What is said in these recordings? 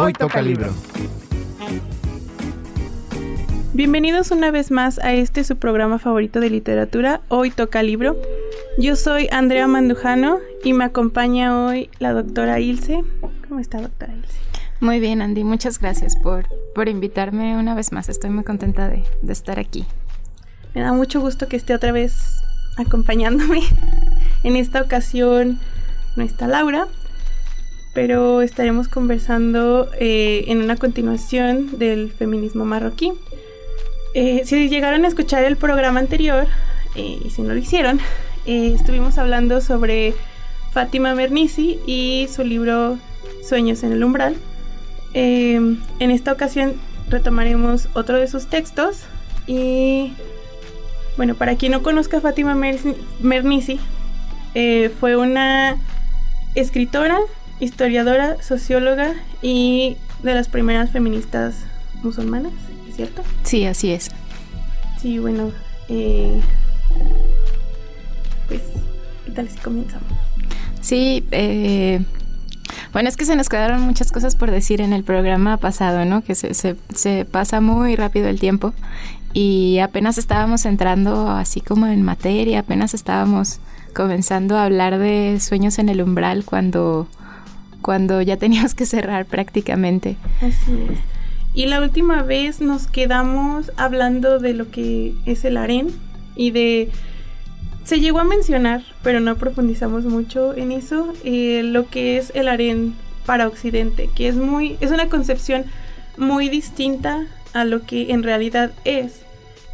Hoy toca libro. Bienvenidos una vez más a este su programa favorito de literatura, Hoy toca libro. Yo soy Andrea Mandujano y me acompaña hoy la doctora Ilse. ¿Cómo está, doctora Ilse? Muy bien, Andy. Muchas gracias por, por invitarme una vez más. Estoy muy contenta de, de estar aquí. Me da mucho gusto que esté otra vez acompañándome. En esta ocasión no está Laura, pero estaremos conversando eh, en una continuación del feminismo marroquí. Eh, si llegaron a escuchar el programa anterior, eh, y si no lo hicieron, estuvimos hablando sobre Fátima Mernissi y su libro Sueños en el umbral. en esta ocasión retomaremos otro de sus textos y bueno, para quien no conozca a Fátima Mernissi, fue una escritora, historiadora, socióloga y de las primeras feministas musulmanas, ¿es cierto? Sí, así es. Sí, bueno, eh, pues, ¿qué tal si comenzamos? Sí, eh, bueno, es que se nos quedaron muchas cosas por decir en el programa pasado, ¿no? Que se, se, se pasa muy rápido el tiempo y apenas estábamos entrando así como en materia, apenas estábamos comenzando a hablar de sueños en el umbral cuando cuando ya teníamos que cerrar prácticamente. Así es. Y la última vez nos quedamos hablando de lo que es el harén y de... Se llegó a mencionar, pero no profundizamos mucho en eso, eh, lo que es el harén para Occidente, que es muy, es una concepción muy distinta a lo que en realidad es.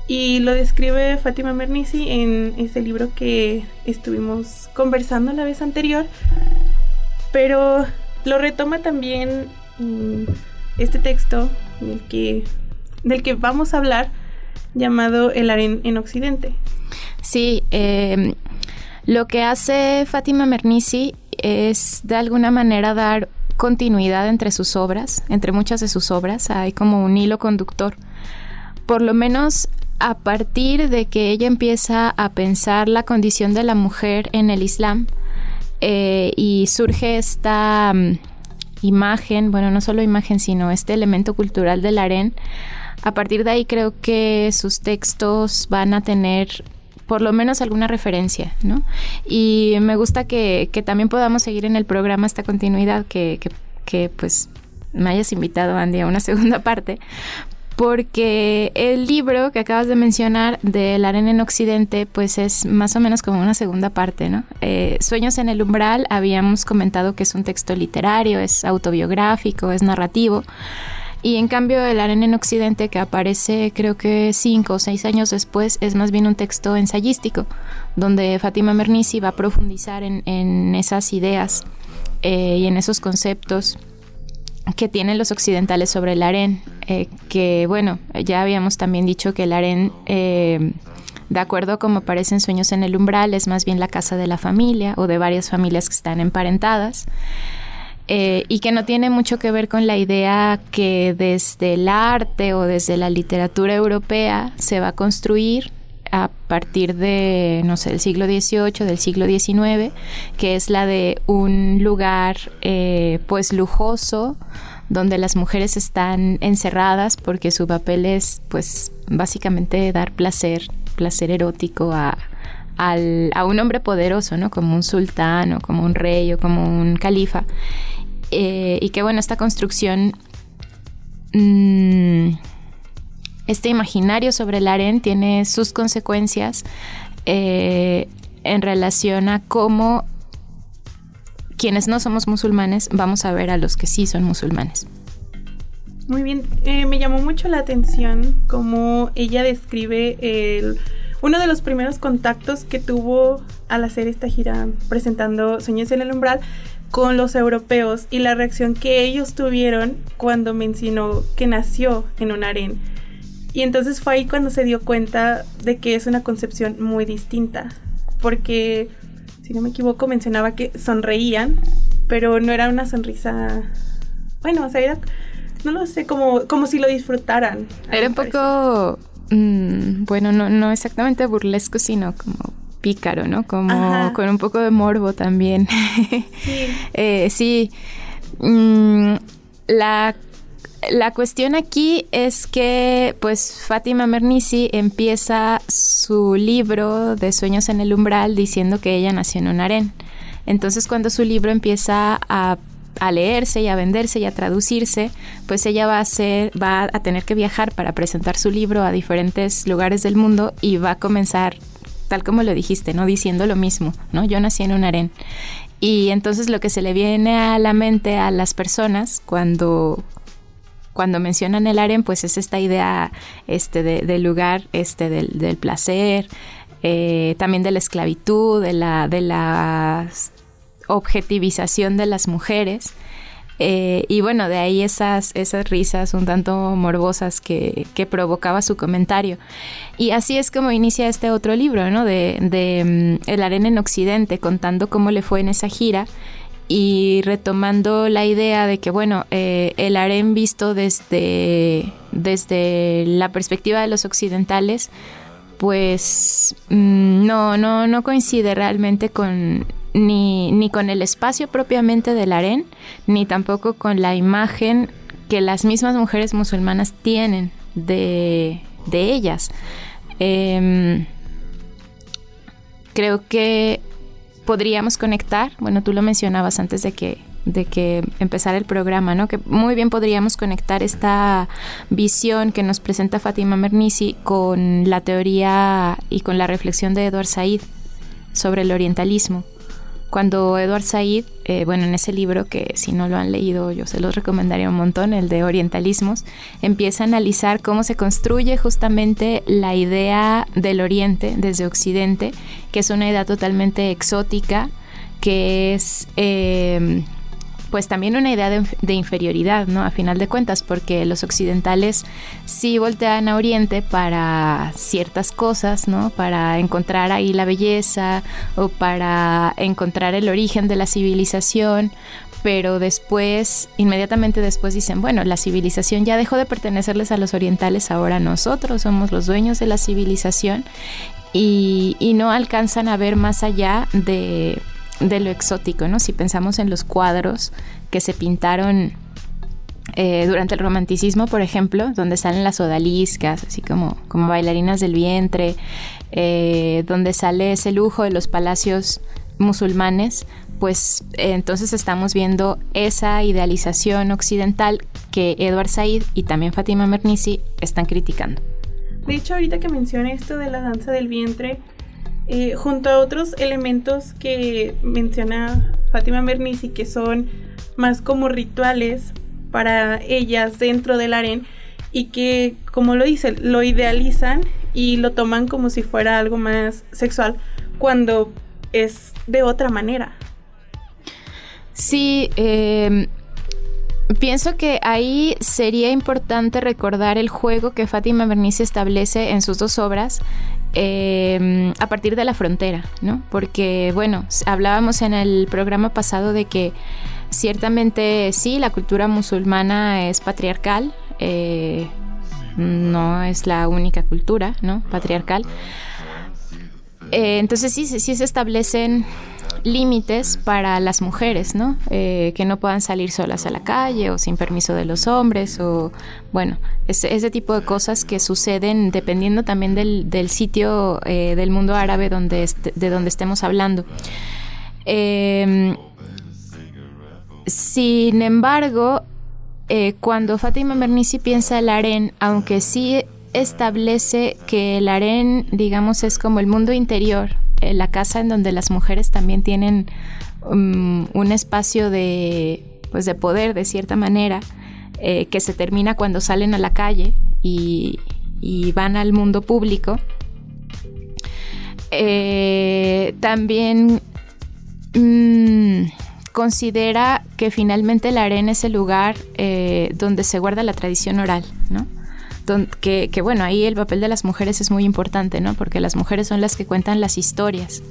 Y lo describe Fátima Mernissi en ese libro que estuvimos conversando la vez anterior. Pero lo retoma también este texto del que, del que vamos a hablar, llamado El harén en Occidente. Sí, em, lo que hace Fátima Mernissi es de alguna manera dar continuidad entre sus obras, entre muchas de sus obras, hay como un hilo conductor. Por lo menos a partir de que ella empieza a pensar la condición de la mujer en el Islam, eh, y surge esta mm, imagen, bueno, no solo imagen, sino este elemento cultural del harén. A partir de ahí creo que sus textos van a tener por lo menos alguna referencia, ¿no? Y me gusta que, también podamos seguir en el programa esta continuidad, que, que, que pues me hayas invitado, Andy, a una segunda parte, porque el libro que acabas de mencionar de La arena en Occidente, pues es más o menos como una segunda parte, ¿no? Eh, Sueños en el umbral, habíamos comentado que es un texto literario, es autobiográfico, es narrativo. Y en cambio el arena en Occidente, que aparece creo que cinco o seis años después, es más bien un texto ensayístico, donde Fátima Mernissi va a profundizar en, esas ideas eh, y en esos conceptos que tienen los occidentales sobre el harén, eh, que bueno, ya habíamos también dicho que el harén, eh, de acuerdo a como aparecen sueños en el umbral, es más bien la casa de la familia o de varias familias que están emparentadas. Eh, y que no tiene mucho que ver con la idea que desde el arte o desde la literatura europea se va a construir a partir de, no sé, del siglo XVIII, del siglo XIX, que es la de un lugar eh, pues lujoso, donde las mujeres están encerradas porque su papel es pues básicamente dar placer, placer erótico a, un hombre poderoso, ¿no? Como un sultán o como un rey o como un califa. Eh, y que bueno, esta construcción... Mmm, este imaginario sobre el harén tiene sus consecuencias eh, en relación a cómo quienes no somos musulmanes vamos a ver a los que sí son musulmanes. Muy bien, eh, me llamó mucho la atención cómo ella describe el, uno de los primeros contactos que tuvo al hacer esta gira presentando Sueños en el Umbral con los europeos y la reacción que ellos tuvieron cuando mencionó que nació en un harén y entonces fue ahí cuando se dio cuenta de que es una concepción muy distinta. Porque, si no me equivoco, mencionaba que sonreían, pero no era una sonrisa. Bueno, o sea, era. No lo sé, como, como si lo disfrutaran. Era un poco. Mm, bueno, no, no exactamente burlesco, sino como pícaro, ¿no? Como con un poco de morbo también. Sí. eh, sí. Mm, la, la cuestión aquí es que pues Fátima Mernissi empieza su libro de Sueños en el Umbral diciendo que ella nació en un harén. Entonces cuando su libro empieza a leerse y a venderse y a traducirse, pues ella va a va a tener que viajar para presentar su libro a diferentes lugares del mundo y va a comenzar, tal como lo dijiste, ¿no? Diciendo lo mismo, ¿no? Yo nací en un harén. Y entonces lo que se le viene a la mente a las personas cuando cuando mencionan el harén, pues es esta idea este, del lugar, este, del, placer, eh, también de la esclavitud, de la, de las objetivización de las mujeres. Eh, y bueno, de ahí esas, esas risas un tanto morbosas que, provocaba su comentario. Y así es como inicia este otro libro, ¿no? De, mm, El arena en Occidente, contando cómo le fue en esa gira y retomando la idea de que, bueno, eh, el harén visto desde, desde la perspectiva de los occidentales, pues mm, no, no, no coincide realmente con ni, ni con el espacio propiamente del harén, ni tampoco con la imagen que las mismas mujeres musulmanas tienen de, ellas. Em, creo que podríamos conectar, bueno, tú lo mencionabas antes de que de que empezara el programa, ¿no? Que muy bien podríamos conectar esta visión que nos presenta Fátima Mernissi con la teoría y con la reflexión de Edward Said sobre el orientalismo cuando Edward Said, eh, bueno, en ese libro que si no lo han leído yo se los recomendaría un montón, el de Orientalismos, empieza a analizar cómo se construye justamente la idea del Oriente desde Occidente, que es una idea totalmente exótica, que es... Eh, pues también una idea de, inferioridad, ¿no? A final de cuentas, porque los occidentales sí voltean a Oriente para ciertas cosas, ¿no? Para encontrar ahí la belleza o para encontrar el origen de la civilización, pero después, inmediatamente después dicen, bueno, la civilización ya dejó de pertenecerles a los orientales, ahora nosotros somos los dueños de la civilización y, no alcanzan a ver más allá de de lo exótico, ¿no? Si pensamos en los cuadros que se pintaron eh, durante el romanticismo, por ejemplo, donde salen las odaliscas, así como, como bailarinas del vientre, eh, donde sale ese lujo de los palacios musulmanes, pues eh, entonces estamos viendo esa idealización occidental que Edward Said y también Fatima Mernissi están criticando. De hecho, ahorita que menciona esto de la danza del vientre, eh, junto a otros elementos que menciona Fátima Mernissi, que son más como rituales para ellas dentro del harén y que, como lo dice, lo idealizan y lo toman como si fuera algo más sexual cuando es de otra manera. Sí, em, pienso que ahí sería importante recordar el juego que Fátima Bernice establece en sus dos obras Em, a partir de la frontera, ¿no? Porque, bueno, hablábamos en el programa pasado de que ciertamente sí, la cultura musulmana es patriarcal, eh, no es la única cultura, ¿no? Patriarcal. Eh, entonces sí, sí se establecen límites para las mujeres, ¿no? Eh, que no puedan salir solas a la calle o sin permiso de los hombres o, bueno, ese, tipo de cosas que suceden dependiendo también del, del sitio eh, del mundo árabe donde de donde estemos hablando. Em, sin embargo, cuando Fátima Mernissi piensa el harén, aunque sí establece que el harén, digamos, es como el mundo interior, eh, la casa en donde las mujeres también tienen um, un espacio de, pues de poder de cierta manera, eh, que se termina cuando salen a la calle y, van al mundo público. Eh, también mm, considera que finalmente la arena es el lugar donde se guarda la tradición oral, ¿no? Que, bueno, ahí el papel de las mujeres es muy importante, ¿no? Porque las mujeres son las que cuentan las historias.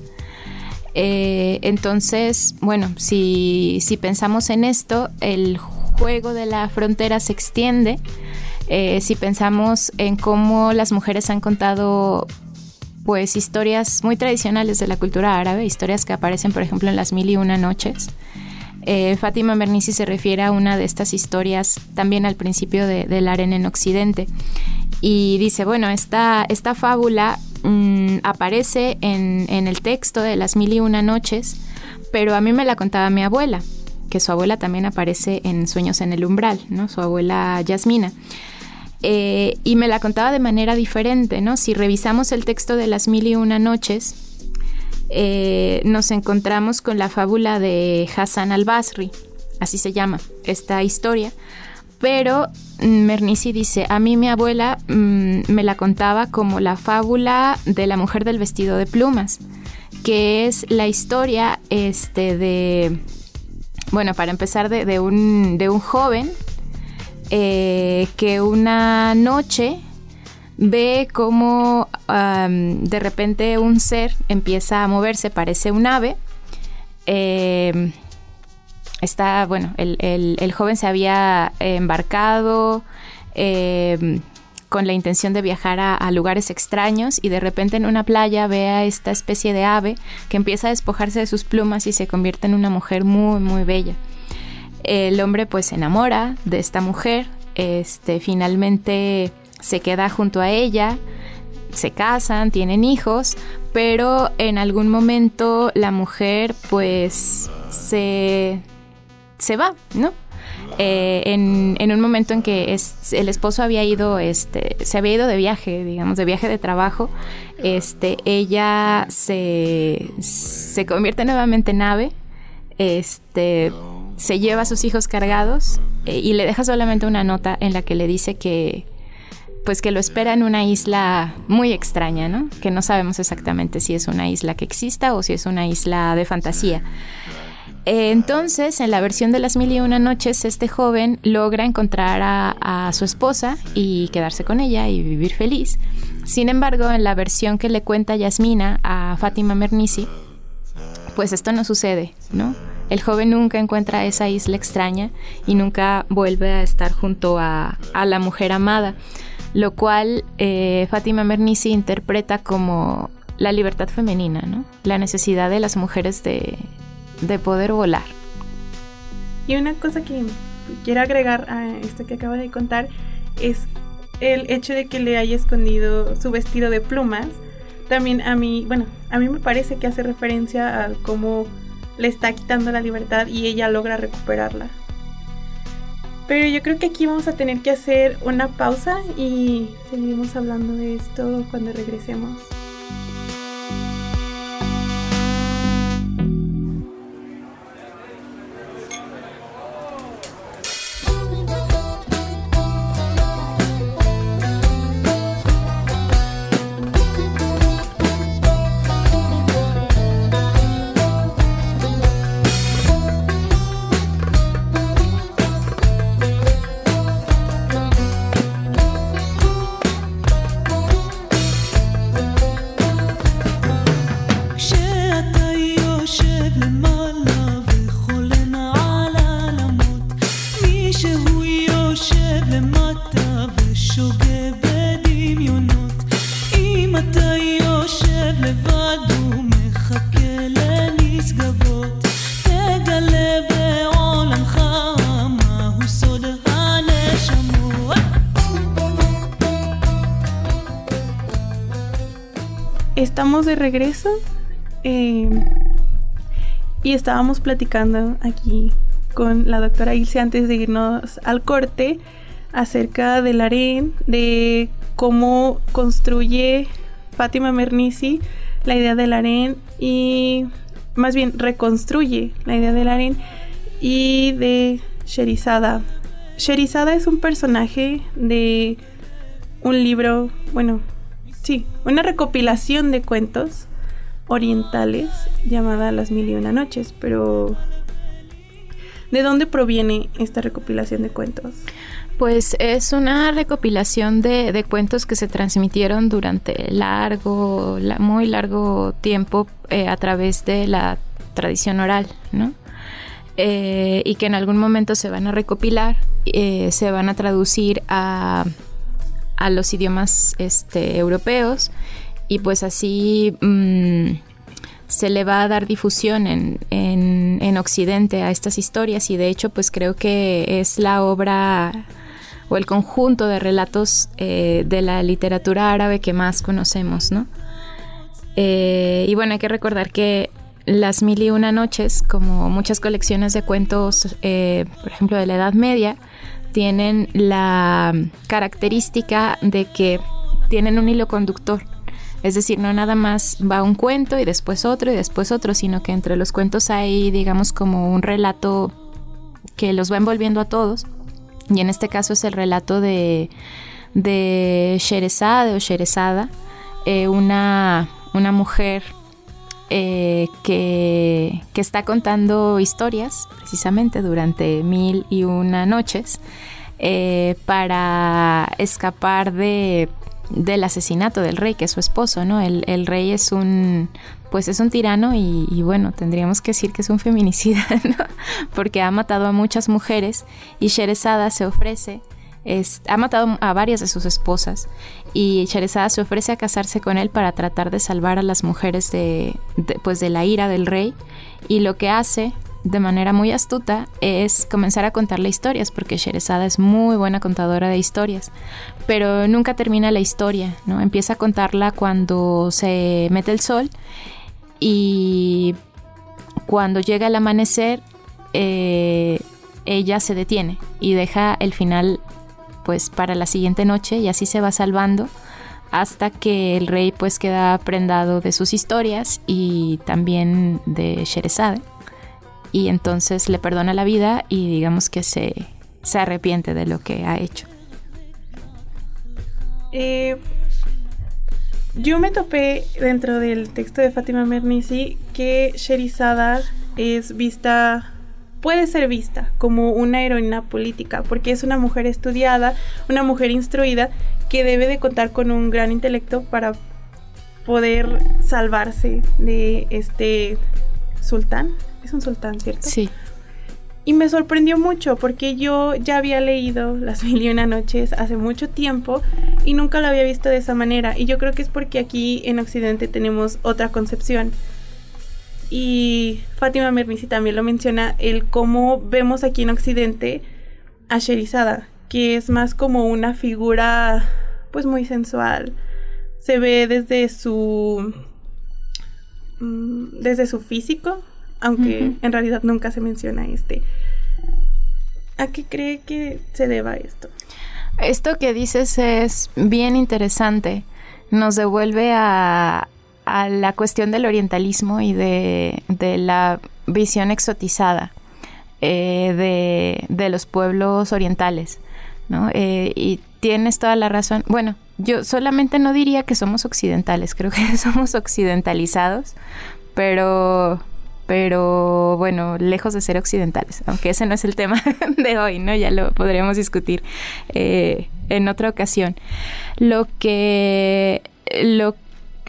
Eh, entonces, bueno, si, pensamos en esto, el juego de la frontera se extiende. Eh, si pensamos en cómo las mujeres han contado pues historias muy tradicionales de la cultura árabe, historias que aparecen por ejemplo en las mil y una noches, Eh, Fátima se refiere a una de estas historias también al principio de, de la arena en Occidente. Y dice, bueno, esta, esta fábula mm, aparece en, en, el texto de las mil y una noches, pero a mí me la contaba mi abuela, que su abuela también aparece en Sueños en el Umbral, ¿no? Su abuela Yasmina. Eh, y me la contaba de manera diferente, ¿no? Si revisamos el texto de las mil y una noches, eh, nos encontramos con la fábula de Hassan al-Basri, así se llama esta historia. Pero Mernissi dice, a mí mi abuela mm, me la contaba como la fábula de la mujer del vestido de plumas, que es la historia este, de, bueno, para empezar, de, un, de un joven eh, que una noche ve como de repente un ser empieza a moverse, parece un ave. Em, está, bueno, el, joven se había embarcado em, con la intención de viajar a, lugares extraños y de repente en una playa ve a esta especie de ave que empieza a despojarse de sus plumas y se convierte en una mujer muy, muy bella. El hombre pues se enamora de esta mujer, este, finalmente se queda junto a ella, se casan, tienen hijos, pero en algún momento la mujer pues se, se va, ¿no? Eh, en, un momento en que el esposo había ido, este, se había ido de viaje, digamos, de viaje de trabajo, este, ella se, se convierte nuevamente en ave, este, se lleva a sus hijos cargados eh, y le deja solamente una nota en la que le dice que pues que lo espera en una isla muy extraña, ¿no? Que no sabemos exactamente si es una isla que exista o si es una isla de fantasía. Eh, entonces, en la versión de las mil y una noches, este joven logra encontrar a, a, su esposa y quedarse con ella y vivir feliz. Sin embargo, en la versión que le cuenta Yasmina a Fátima Mernissi, pues esto no sucede, ¿no? El joven nunca encuentra esa isla extraña y nunca vuelve a estar junto a, la mujer amada, lo cual eh, Fátima Mernissi interpreta como la libertad femenina, ¿no? la necesidad de las mujeres de, de poder volar. Y una cosa que quiero agregar a esto que acaba de contar es el hecho de que le haya escondido su vestido de plumas. También a mí, bueno, a mí me parece que hace referencia a cómo le está quitando la libertad y ella logra recuperarla. Pero yo creo que aquí vamos a tener que hacer una pausa y seguimos hablando de esto cuando regresemos. De regreso eh, y estábamos platicando aquí con la doctora Ilse antes de irnos al corte acerca del harén, de cómo construye Fátima Mernissi la idea del harén y más bien reconstruye la idea del harén y de Sherizada. Sherizada es un personaje de un libro, bueno, sí, una recopilación de cuentos orientales llamada Las Mil y Una Noches, pero ¿de dónde proviene esta recopilación de cuentos? Pues es una recopilación de, cuentos que se transmitieron durante largo, muy largo tiempo eh, a través de la tradición oral, ¿no? Eh, y que en algún momento se van a recopilar, eh, se van a traducir a, a los idiomas este, europeos y pues así mm, se le va a dar difusión en, en, Occidente a estas historias y de hecho pues creo que es la obra o el conjunto de relatos eh, de la literatura árabe que más conocemos, ¿no? Eh, y bueno, hay que recordar que las Mil y Una Noches, como muchas colecciones de cuentos, eh, por ejemplo, de la Edad Media, tienen la característica de que tienen un hilo conductor. Es decir, no nada más va un cuento y después otro y después otro, sino que entre los cuentos hay, digamos, como un relato que los va envolviendo a todos. Y en este caso es el relato de, de Sherezade o Sherezada, eh, una, una mujer eh, que, está contando historias precisamente durante mil y una noches eh, para escapar de del asesinato del rey, que es su esposo, ¿no? El, rey es un, pues es un tirano y, bueno, tendríamos que decir que es un feminicida. Porque ha matado a muchas mujeres y Sherezada se ofrece ha matado a varias de sus esposas. Y Sherezada se ofrece a casarse con él para tratar de salvar a las mujeres de, pues de la ira del rey. Y lo que hace de manera muy astuta es comenzar a contarle historias porque Sherezada es muy buena contadora de historias. Pero nunca termina la historia no empieza a contarla cuando se mete el sol y cuando llega el amanecer eh, ella se detiene y deja el final pues para la siguiente noche y así se va salvando hasta que el rey pues queda prendado de sus historias y también de Sherezade y entonces le perdona la vida y digamos que se, se arrepiente de lo que ha hecho. Eh, yo me topé dentro del texto de Fátima Mernissi que Sherizada es vista puede ser vista como una heroína política, porque es una mujer estudiada, una mujer instruida, que debe de contar con un gran intelecto para poder salvarse de este sultán. Es un sultán, ¿cierto? Sí. Y me sorprendió mucho porque yo ya había leído Las Mil y Una Noches hace mucho tiempo y nunca lo había visto de esa manera. Y yo creo que es porque aquí en Occidente tenemos otra concepción y Fátima Mernissi también lo menciona, el cómo vemos aquí en Occidente a Sherizada, que es más como una figura pues muy sensual. Se ve desde su mm, desde su físico, aunque en realidad nunca se menciona este. ¿A qué cree que se deba esto? Esto que dices es bien interesante. Nos devuelve a, a la cuestión del orientalismo y de, la visión exotizada eh, de, los pueblos orientales. ¿no? Eh, y tienes toda la razón. Bueno, yo solamente no diría que somos occidentales, creo que somos occidentalizados, pero, pero bueno, lejos de ser occidentales, aunque ese no es el tema de hoy, ¿no? Ya lo podríamos discutir eh, en otra ocasión. Lo que, lo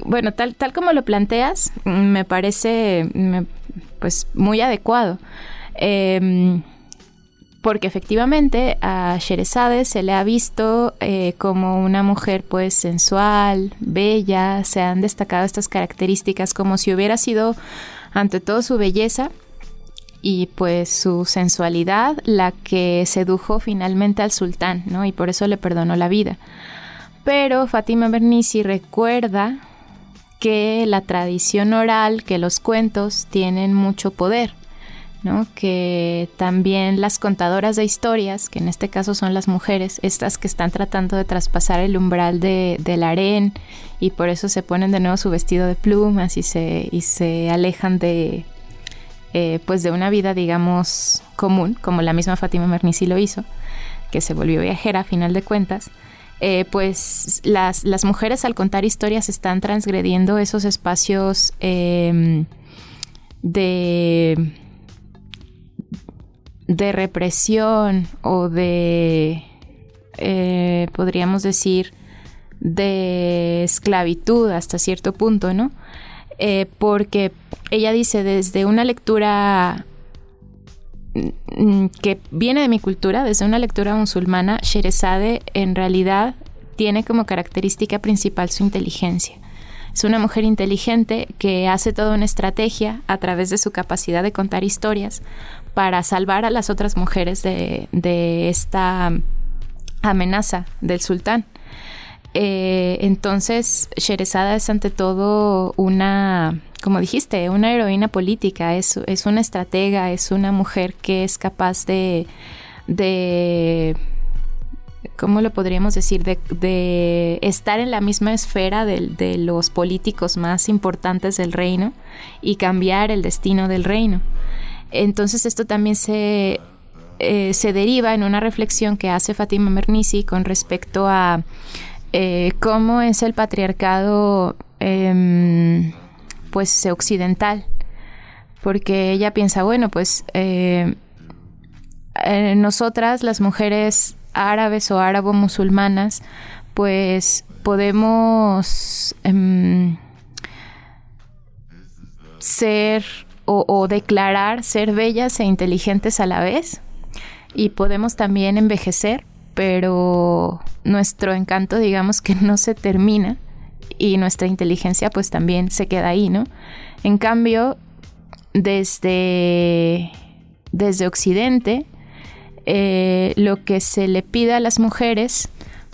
bueno, tal, tal como lo planteas, me parece pues muy adecuado. Em, porque efectivamente a Sherezade se le ha visto eh, como una mujer pues sensual, bella, se han destacado estas características como si hubiera sido ante todo su belleza y pues su sensualidad la que sedujo finalmente al sultán, ¿no? Y por eso le perdonó la vida. Pero Fátima Bernisi recuerda que la tradición oral, que los cuentos tienen mucho poder, ¿no? que también las contadoras de historias, que en este caso son las mujeres, estas que están tratando de traspasar el umbral de, del harén y por eso se ponen de nuevo su vestido de plumas y se, y se alejan de, eh, pues de una vida, digamos, común, como la misma Fátima Mernissi lo hizo, que se volvió viajera a final de cuentas. Eh, pues las, mujeres al contar historias están transgrediendo esos espacios em, de, de represión o de, eh, podríamos decir, de esclavitud hasta cierto punto, ¿no? Eh, porque ella dice desde una lectura que viene de mi cultura, desde una lectura musulmana, Sherezade en realidad tiene como característica principal su inteligencia. Es una mujer inteligente que hace toda una estrategia a través de su capacidad de contar historias para salvar a las otras mujeres de, de esta amenaza del sultán. Eh, entonces, Sherezada es ante todo una, como dijiste, una heroína política, es, es una estratega, es una mujer que es capaz de, de ¿cómo lo podríamos decir? De, estar en la misma esfera de, los políticos más importantes del reino y cambiar el destino del reino. Entonces esto también se, eh, se deriva en una reflexión que hace Fatima Mernissi con respecto a eh, cómo es el patriarcado em, pues occidental porque ella piensa bueno pues eh, eh, nosotras las mujeres árabes o árabo musulmanas pues podemos em, ser o declarar ser bellas e inteligentes a la vez y podemos también envejecer pero nuestro encanto digamos que no se termina y nuestra inteligencia pues también se queda ahí, ¿no? En cambio, desde, desde Occidente, eh, lo que se le pide a las mujeres,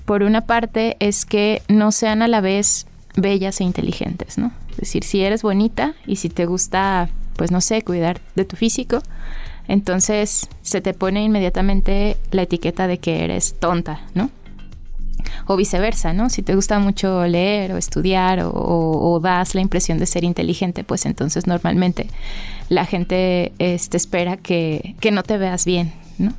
por una parte, es que no sean a la vez bellas e inteligentes, ¿no? Es decir, si eres bonita y si te gusta, pues no sé, cuidar de tu físico, entonces se te pone inmediatamente la etiqueta de que eres tonta, ¿no? O viceversa, ¿no? Si te gusta mucho leer o estudiar o, das la impresión de ser inteligente, pues entonces normalmente la gente este, espera que, no te veas bien, ¿no?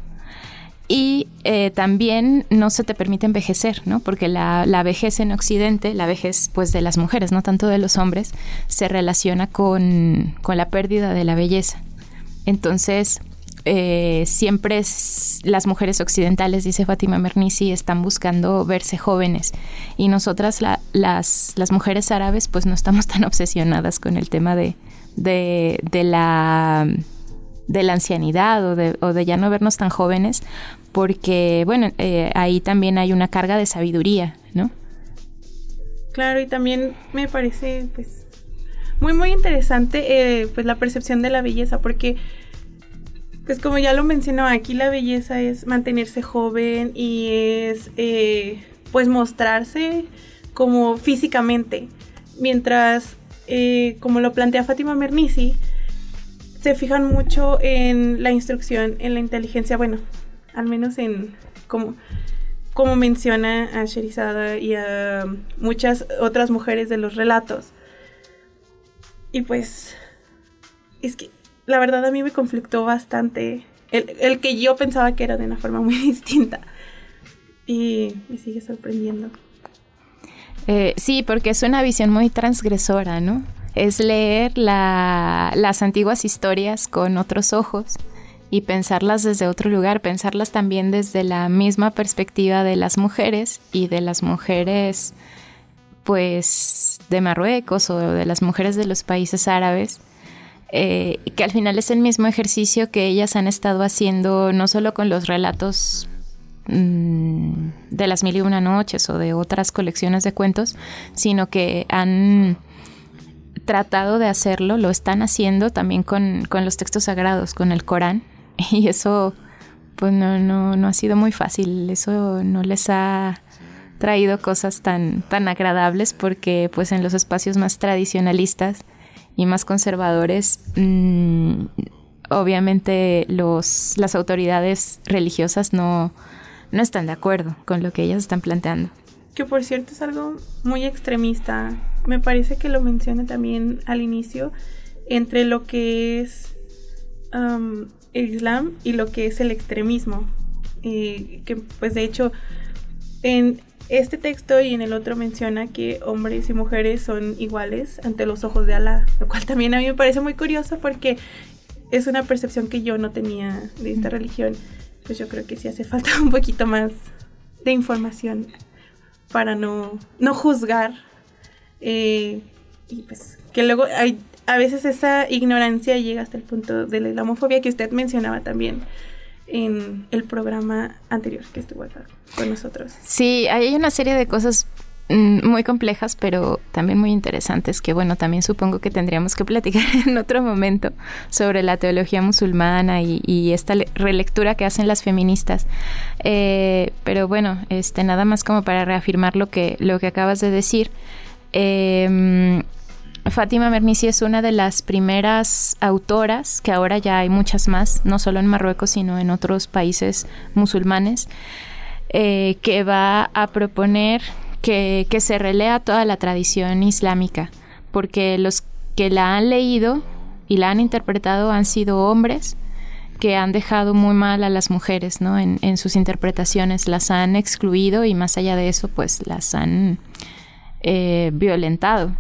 Y eh, también no se te permite envejecer, ¿no? Porque la, la, vejez en Occidente, la vejez pues de las mujeres, no tanto de los hombres, se relaciona con, con la pérdida de la belleza. Entonces, eh, siempre las mujeres occidentales, dice Fátima Mernissi, están buscando verse jóvenes. Y nosotras, las, las, mujeres árabes, pues no estamos tan obsesionadas con el tema de, de, la de la ancianidad o de, o de, ya no vernos tan jóvenes, porque, bueno, eh, ahí también hay una carga de sabiduría, ¿no? Claro, y también me parece, pues, muy, muy interesante, eh, pues, la percepción de la belleza, porque pues como ya lo mencionó, aquí la belleza es mantenerse joven y es eh, pues mostrarse como físicamente. Mientras, eh, como lo plantea Fátima Mernissi, se fijan mucho en la instrucción, en la inteligencia, bueno, al menos en como, como menciona a Sherizada y a muchas otras mujeres de los relatos. Y pues, es que la verdad a mí me conflictó bastante el, que yo pensaba que era de una forma muy distinta. Y me sigue sorprendiendo. Eh, sí, porque es una visión muy transgresora, ¿no? Es leer las antiguas historias con otros ojos y pensarlas desde otro lugar, pensarlas también desde la misma perspectiva de las mujeres y de las mujeres, pues, de Marruecos o de las mujeres de los países árabes eh, que al final es el mismo ejercicio que ellas han estado haciendo no solo con los relatos mm, de las mil y una noches o de otras colecciones de cuentos, sino que han tratado de hacerlo, lo están haciendo también con, los textos sagrados, con el Corán, y eso pues no, no, no ha sido muy fácil, eso no les ha traído cosas tan, tan agradables porque pues en los espacios más tradicionalistas y más conservadores, mm, obviamente los, las autoridades religiosas no, no están de acuerdo con lo que ellas están planteando. Que por cierto es algo muy extremista. Me parece que lo menciona también al inicio entre lo que es el Islam y lo que es el extremismo. Eh, que pues de hecho en este texto y en el otro menciona que hombres y mujeres son iguales ante los ojos de Alá, lo cual también a mí me parece muy curioso porque es una percepción que yo no tenía de esta religión. Pues yo creo que sí hace falta un poquito más de información para no, no juzgar. Eh, y pues que luego hay, a veces esa ignorancia llega hasta el punto de la islamofobia que usted mencionaba también en el programa anterior que estuvo acá con nosotros. Sí, hay una serie de cosas mm, muy complejas, pero también muy interesantes, que bueno, también supongo que tendríamos que platicar en otro momento sobre la teología musulmana y, esta relectura que hacen las feministas. Eh, pero bueno, este, nada más como para reafirmar lo que, lo que acabas de decir. Eh, Fátima Mernissi es una de las primeras autoras, que ahora ya hay muchas más, no solo en Marruecos, sino en otros países musulmanes, eh, que va a proponer que, que se relea toda la tradición islámica, porque los que la han leído y la han interpretado han sido hombres que han dejado muy mal a las mujeres, ¿no? En, sus interpretaciones, las han excluido y más allá de eso, pues las han eh, violentado.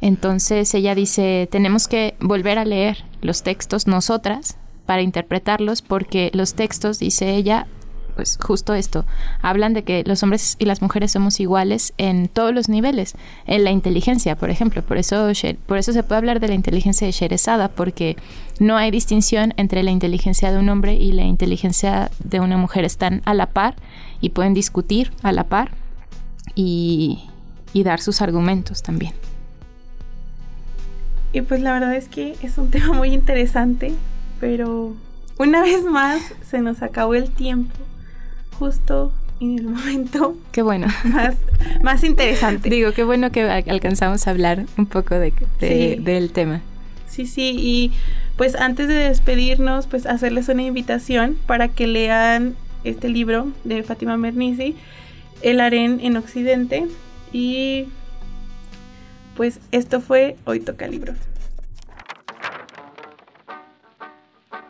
Entonces ella dice, tenemos que volver a leer los textos nosotras para interpretarlos porque los textos, dice ella, pues justo esto, hablan de que los hombres y las mujeres somos iguales en todos los niveles, en la inteligencia, por ejemplo, por eso, por eso se puede hablar de la inteligencia de porque no hay distinción entre la inteligencia de un hombre y la inteligencia de una mujer, están a la par y pueden discutir a la par y dar sus argumentos también. Y pues la verdad es que es un tema muy interesante, pero una vez más se nos acabó el tiempo, justo en el momento. Qué bueno. Más, más interesante. Digo, qué bueno que alcanzamos a hablar un poco de, del tema. Sí, sí, y pues antes de despedirnos, pues hacerles una invitación para que lean este libro de Fátima Mernissi, El Harén en Occidente, y pues esto fue Hoy Toca Libro.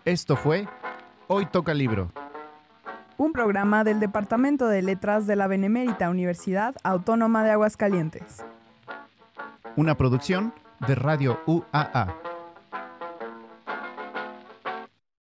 Esto fue Hoy Toca Libro. Un programa del Departamento de Letras de la Benemérita Universidad Autónoma de Aguascalientes. Una producción de Radio UAA.